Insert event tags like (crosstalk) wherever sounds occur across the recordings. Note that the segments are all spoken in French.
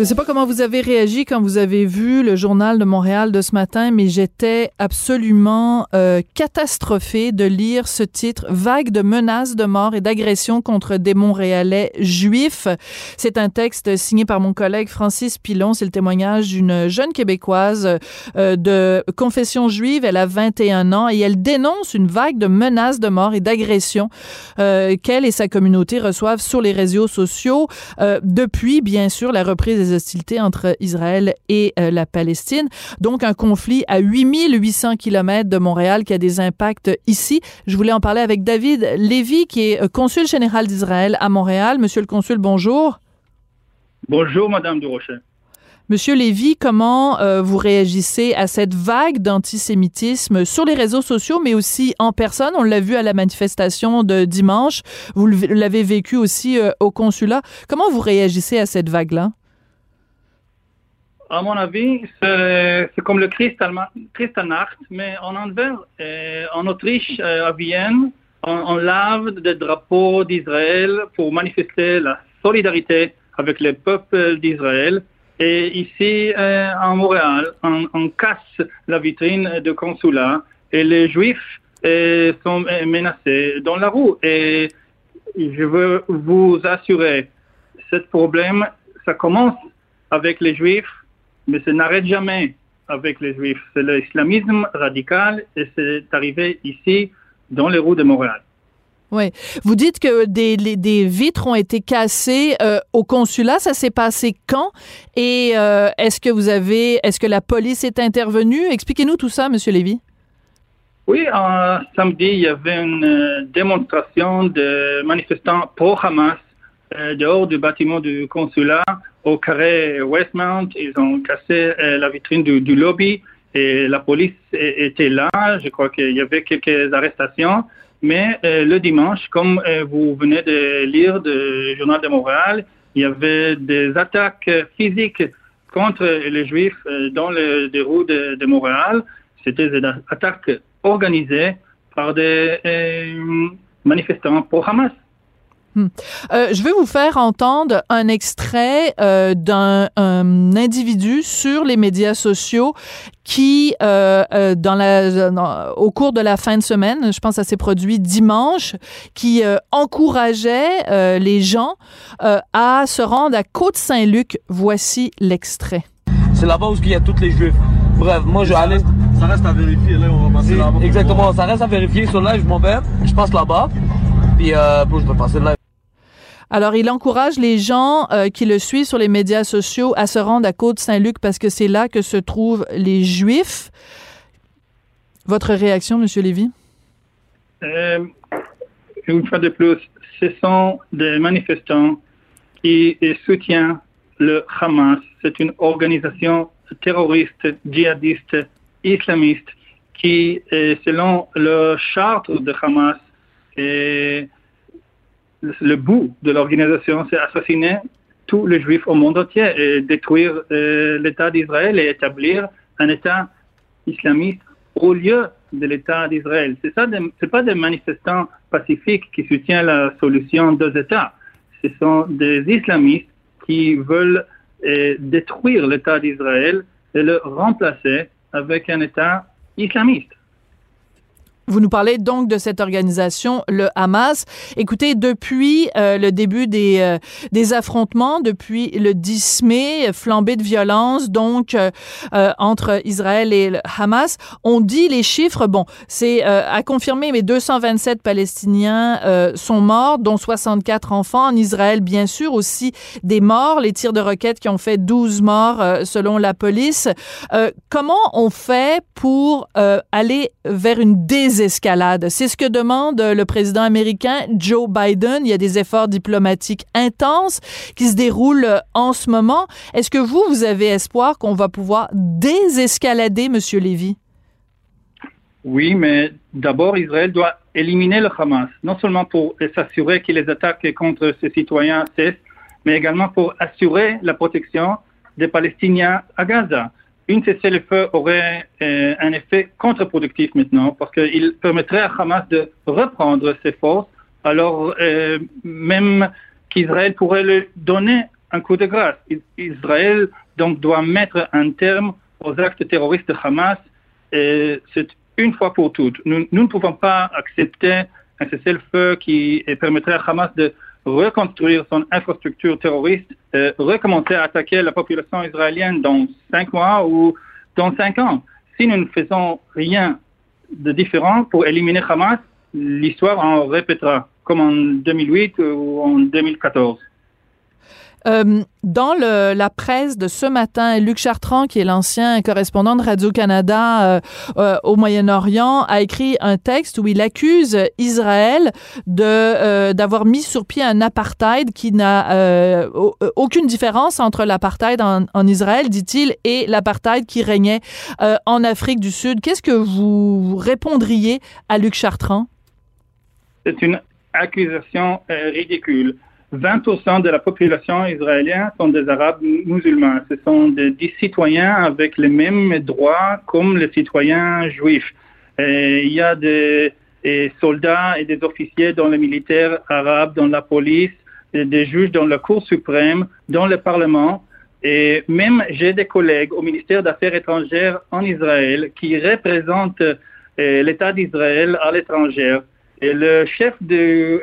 Je ne sais pas comment vous avez réagi quand vous avez vu le journal de Montréal de ce matin, mais j'étais absolument euh, catastrophée de lire ce titre Vague de menaces de mort et d'agression contre des Montréalais juifs. C'est un texte signé par mon collègue Francis Pilon. C'est le témoignage d'une jeune Québécoise euh, de confession juive. Elle a 21 ans et elle dénonce une vague de menaces de mort et d'agression euh, qu'elle et sa communauté reçoivent sur les réseaux sociaux depuis, bien sûr, la reprise des hostilités entre Israël et euh, la Palestine. Donc, un conflit à 8800 km de Montréal qui a des impacts ici. Je voulais en parler avec David Lévy, qui est euh, consul général d'Israël à Montréal. Monsieur le consul, bonjour. Bonjour, Madame Durocher. Monsieur Lévy, comment euh, vous réagissez à cette vague d'antisémitisme sur les réseaux sociaux, mais aussi en personne? On l'a vu à la manifestation de dimanche. Vous l'avez vécu aussi au consulat. Comment vous réagissez à cette vague-là? À mon avis, c'est comme le Kristallnacht, mais en Anvers, euh, en Autriche, euh, à Vienne, on, lave des drapeaux d'Israël pour manifester la solidarité avec le peuple d'Israël. Et ici, euh, en Montréal, on, casse la vitrine de consulat et les Juifs sont menacés dans la rue. Et je veux vous assurer, ce problème, ça commence avec les Juifs mais ça n'arrête jamais avec les Juifs. C'est l'islamisme radical et c'est arrivé ici, dans les rues de Montréal. Oui. Vous dites que des, des vitres ont été cassées euh, au consulat. Ça s'est passé quand? Et euh, est-ce que vous avez, est-ce que la police est intervenue? Expliquez-nous tout ça, Monsieur Lévy. Oui, samedi, il y avait une euh, démonstration de manifestants pro-Hamas dehors du bâtiment du consulat au carré Westmount, ils ont cassé euh, la vitrine du, lobby et la police était là. Je crois qu'il y avait quelques arrestations. Mais euh, le dimanche, comme euh, vous venez de lire du Journal de Montréal, il y avait des attaques physiques contre les Juifs dans les, les rues de Montréal. C'était des attaques organisées par des manifestants pour Hamas. Hmm. Euh, je vais vous faire entendre un extrait euh, d'un individu sur les médias sociaux qui, euh, dans la, au cours de la fin de semaine, je pense à s'est produit dimanche, qui encourageait les gens à se rendre à Côte-Saint-Luc. Voici l'extrait. C'est là-bas où il y a toutes les juifs. Bref, moi je. Ça reste à vérifier, là, on va passer là-bas. Exactement, ça reste à vérifier. Sur là, je m'en vais, je passe là-bas. Puis, euh, je vais passer là. Alors, il encourage les gens euh, qui le suivent sur les médias sociaux à se rendre à Côte-Saint-Luc parce que c'est là que se trouvent les Juifs. Votre réaction, Monsieur Lévy? Euh, une fois de plus, ce sont des manifestants qui soutiennent le Hamas. C'est une organisation terroriste, djihadiste, islamiste qui, selon le charte de Hamas, est le bout de l'organisation, c'est assassiner tous les juifs au monde entier et détruire euh, l'État d'Israël et établir un État islamiste au lieu de l'État d'Israël. C'est ça, c'est pas des manifestants pacifiques qui soutiennent la solution deux États. Ce sont des islamistes qui veulent euh, détruire l'État d'Israël et le remplacer avec un État islamiste. Vous nous parlez donc de cette organisation, le Hamas. Écoutez, depuis euh, le début des, euh, des affrontements, depuis le 10 mai, flambée de violence donc euh, entre Israël et le Hamas, on dit les chiffres, bon, c'est à confirmer, mais 227 Palestiniens sont morts, dont 64 enfants. En Israël, bien sûr, aussi des morts, les tirs de roquettes qui ont fait 12 morts selon la police. comment on fait pour aller vers une désescalade désescalade. C'est ce que demande le président américain Joe Biden. Il y a des efforts diplomatiques intenses qui se déroulent en ce moment. Est-ce que vous, vous avez espoir qu'on va pouvoir désescalader, Monsieur Lévy? Oui, mais d'abord, Israël doit éliminer le Hamas, non seulement pour s'assurer que les attaques contre ses citoyens cessent, mais également pour assurer la protection des Palestiniens à Gaza. Une cessez-le-feu aurait euh, un effet contre-productif maintenant, parce qu'il permettrait à Hamas de reprendre ses forces, alors euh, même qu'Israël pourrait lui donner un coup de grâce. Israël donc doit mettre un terme aux actes terroristes de Hamas. Et c'est une fois pour toutes. Nous, ne pouvons pas accepter un cessez-le-feu qui permettrait à Hamas de reconstruire son infrastructure terroriste, euh, recommencer à attaquer la population israélienne dans cinq mois ou dans cinq ans. Si nous ne faisons rien de différent pour éliminer Hamas, l'histoire en répétera, comme en 2008 ou en 2014. Euh, dans le, la presse de ce matin, Luc Chartrand, qui est l'ancien correspondant de Radio-Canada euh, euh, au Moyen-Orient, a écrit un texte où il accuse Israël de d'avoir mis sur pied un apartheid qui n'a aucune différence entre l'apartheid en, en, Israël, dit-il, et l'apartheid qui régnait en Afrique du Sud. Qu'est-ce que vous répondriez à Luc Chartrand? C'est une accusation ridicule. 20% de la population israélienne sont des Arabes musulmans. Ce sont des, citoyens avec les mêmes droits comme les citoyens juifs. Il y a des, soldats et des officiers dans le militaire arabe, dans la police, des, juges dans la Cour suprême, dans le Parlement. Et même j'ai des collègues au ministère d'Affaires étrangères en Israël qui représentent euh, l'État d'Israël à l'étranger. Et le chef de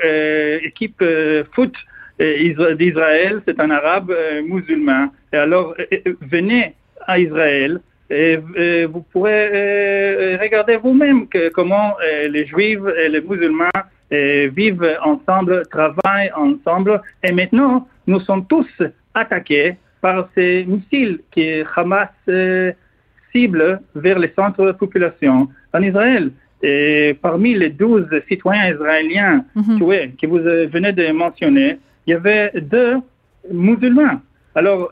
l'équipe euh, euh, foot d'Israël, c'est un arabe euh, musulman. Et alors, euh, euh, venez à Israël et, vous pourrez regarder vous-même comment les juifs et les musulmans vivent ensemble, travaillent ensemble. Et maintenant, nous sommes tous attaqués par ces missiles qui Hamas cible vers les centres de population en Israël. Et parmi les 12 citoyens israéliens mhm. tués que vous venez de mentionner, il y avait deux musulmans. Alors,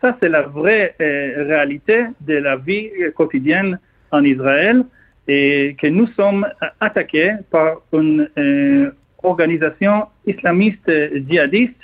ça, c'est la vraie euh, réalité de la vie quotidienne en Israël et que nous sommes attaqués par une euh, organisation islamiste djihadiste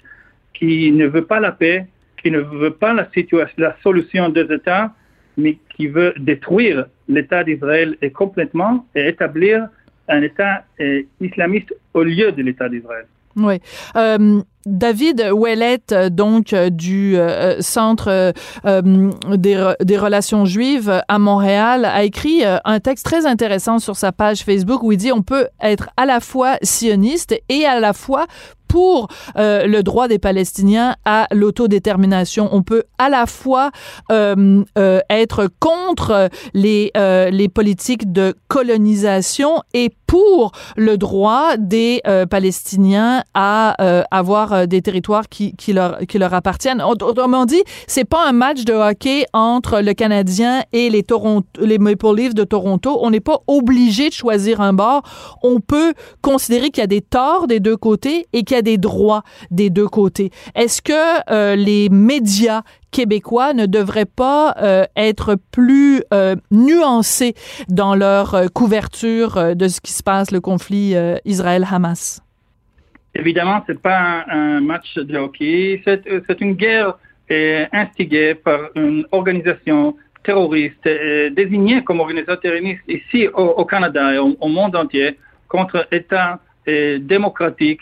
qui ne veut pas la paix, qui ne veut pas la, solution des États, mais qui veut détruire l'État d'Israël complètement et établir un État euh, islamiste au lieu de l'État d'Israël. Oui. Euh, David Ouellette, donc euh, du euh, Centre des, relations juives à Montréal, a écrit un texte très intéressant sur sa page Facebook où il dit on peut être à la fois sioniste et à la fois pour euh, le droit des Palestiniens à l'autodétermination. On peut à la fois euh, euh, être contre les politiques de colonisation et pour le droit des Palestiniens à avoir des territoires qui, leur, appartiennent. Autrement dit, c'est pas un match de hockey entre le Canadien et les, Toronto, Maple Leafs de Toronto. On n'est pas obligé de choisir un bord. On peut considérer qu'il y a des torts des deux côtés et qu'il y a des droits des deux côtés. Est-ce que euh, les médias québécois ne devraient pas euh, être plus euh, nuancés dans leur couverture de ce qui se passe, le conflit Israël-Hamas? Évidemment, c'est pas un, match de hockey. C'est une guerre instigée par une organisation terroriste désignée comme organisation terroriste ici au, Canada et au, monde entier contre État démocratique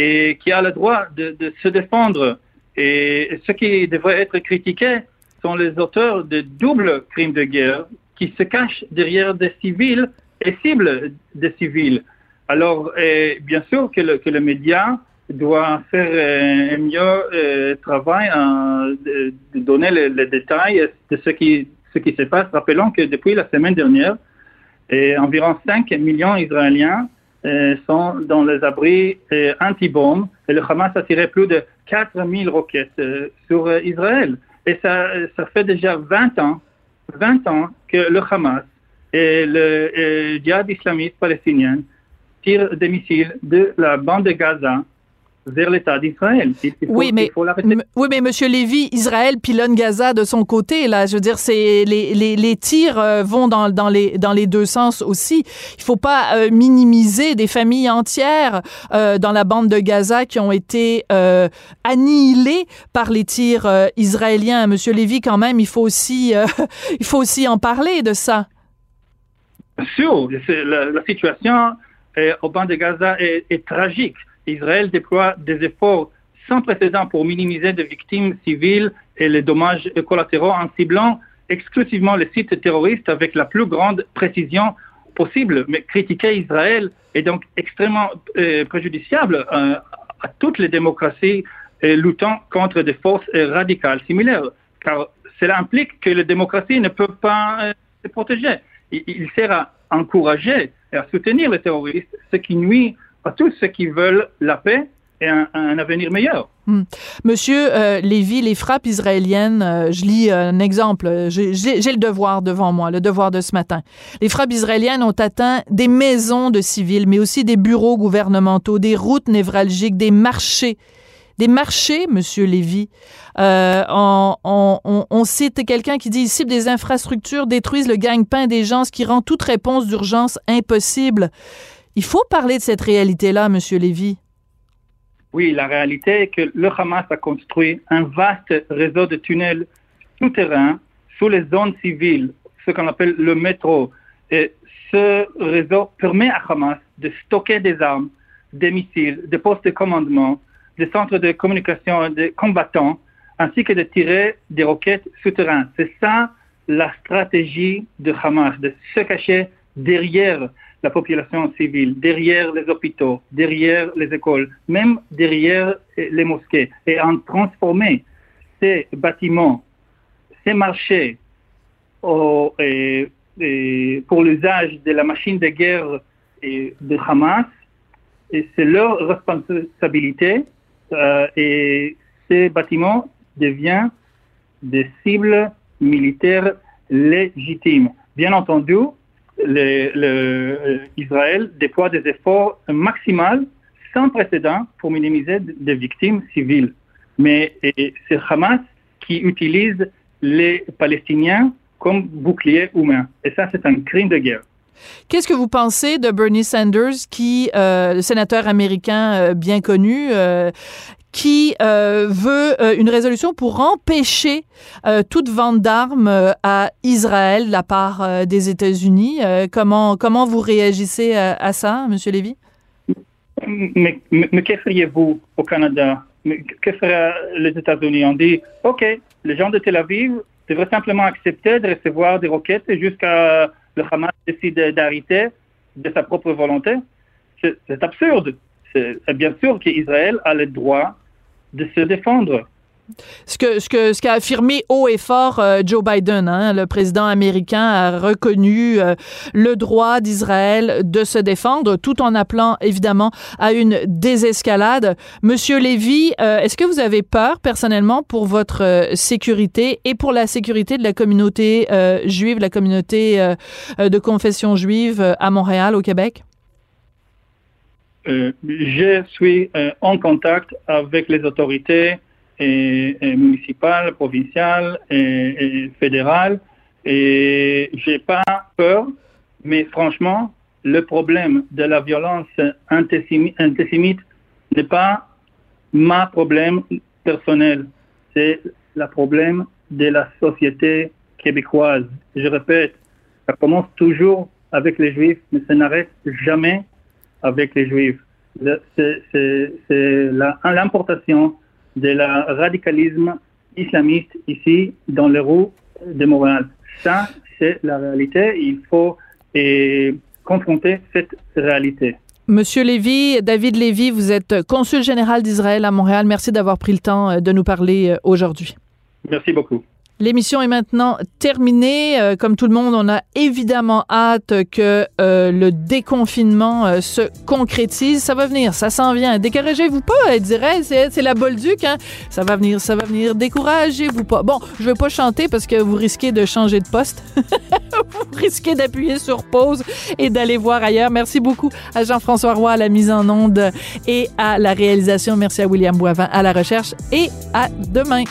et qui a le droit de, se défendre. Et ce qui devrait être critiqué sont les auteurs de doubles crimes de guerre qui se cachent derrière des civils et ciblent des civils. Alors, bien sûr que le, que le média doit faire un mieux euh, travail de, donner les, détails de ce qui, ce qui se passe. Rappelons que depuis la semaine dernière, environ 5 millions d'Israéliens sont dans les abris euh, anti-bombes et le Hamas a tiré plus de 4000 roquettes euh, sur Israël. Et ça, ça fait déjà 20 ans, 20 ans que le Hamas et le djihad islamiste palestinien tire des missiles de la bande de Gaza vers l'État d'Israël. Oui, mais, oui, mais Monsieur Lévy, Israël pilonne Gaza de son côté. Là, je veux dire, c'est les, les, les tirs euh, vont dans, dans les dans les deux sens aussi. Il faut pas euh, minimiser des familles entières euh, dans la bande de Gaza qui ont été euh, annihilées par les tirs euh, israéliens. Monsieur Lévy, quand même, il faut aussi euh, (laughs) il faut aussi en parler de ça. Bien sûr, la, la situation euh, au banc de Gaza est, est tragique. Israël déploie des efforts sans précédent pour minimiser des victimes civiles et les dommages collatéraux en ciblant exclusivement les sites terroristes avec la plus grande précision possible. Mais critiquer Israël est donc extrêmement euh, préjudiciable euh, à toutes les démocraties euh, luttant contre des forces radicales similaires, car cela implique que les démocraties ne peuvent pas se protéger. Il sert à encourager et à soutenir les terroristes, ce qui nuit à tous ceux qui veulent la paix et un, avenir meilleur. Monsieur euh, Lévy, les frappes israéliennes, euh, je lis un exemple, euh, j'ai le devoir devant moi, le devoir de ce matin. Les frappes israéliennes ont atteint des maisons de civils, mais aussi des bureaux gouvernementaux, des routes névralgiques, des marchés. Des marchés, Monsieur Lévy. Euh, on cite quelqu'un qui dit ici des infrastructures détruisent le gagne-pain des gens, ce qui rend toute réponse d'urgence impossible. Il faut parler de cette réalité-là, Monsieur Lévy. Oui, la réalité est que le Hamas a construit un vaste réseau de tunnels souterrains sous les zones civiles, ce qu'on appelle le métro. Et ce réseau permet à Hamas de stocker des armes, des missiles, des postes de commandement, des centres de communication des combattants, ainsi que de tirer des roquettes souterraines. C'est ça la stratégie de Hamas, de se cacher derrière la population civile, derrière les hôpitaux, derrière les écoles, même derrière eh, les mosquées, et en transformer ces bâtiments, ces marchés et- et pour l'usage de la machine de guerre de Hamas, et c'est leur responsabilité, euh, et ces bâtiments deviennent des cibles militaires légitimes. Bien entendu, euh, Israël déploie des efforts maximaux sans précédent pour minimiser des victimes civiles. Mais c'est Hamas qui utilise les Palestiniens comme bouclier humain. Et ça, c'est un crime de guerre. Qu'est-ce que vous pensez de Bernie Sanders, qui, euh, le sénateur américain euh, bien connu, qui euh, veut euh, une résolution pour empêcher euh, toute vente d'armes à Israël de la part des États-Unis? Comment, comment vous réagissez à, ça, Monsieur Lévy? Mais, mais, mais que feriez-vous au Canada? Mais Que feraient les États-Unis? On dit, OK, les gens de Tel Aviv devraient simplement accepter de recevoir des roquettes jusqu'à le Hamas décide d'arrêter de sa propre volonté. C'est absurde. C'est bien sûr qu'Israël a le droit de se défendre. Ce ce que ce qu'a affirmé haut et fort euh, Joe Biden, hein, le président américain a reconnu euh, le droit d'Israël de se défendre, tout en appelant évidemment à une désescalade. Monsieur Lévy, euh, est-ce que vous avez peur personnellement pour votre sécurité et pour la sécurité de la communauté juive, la communauté de confession juive à Montréal, au Québec? Euh, je suis euh, en contact avec les autorités et municipales, provinciales et, fédérales et j'ai pas peur, mais franchement, le problème de la violence antisémite n'est pas ma problème personnel, c'est le problème de la société québécoise. Je répète, ça commence toujours avec les juifs, mais ça n'arrête jamais avec les juifs. C'est l'importation de la radicalisme islamiste ici dans les rues de Montréal. Ça, c'est la réalité. Il faut eh, confronter cette réalité. Monsieur Lévy, David Lévy, vous êtes consul général d'Israël à Montréal. Merci d'avoir pris le temps euh, de nous parler euh, aujourd'hui. Merci beaucoup. L'émission est maintenant terminée. Euh, comme tout le monde, on a évidemment hâte que euh, le déconfinement euh, se concrétise. Ça va venir, ça s'en vient. Découragez-vous pas, elle dirait, c'est la Bolduc. Hein? Ça va venir, ça va venir. Découragez-vous pas. Bon, je vais pas chanter parce que vous risquez de changer de poste. (laughs) vous risquez d'appuyer sur pause et d'aller voir ailleurs. Merci beaucoup à Jean-François Roy à la mise en onde et à la réalisation. Merci à William Boivin à la recherche et à demain.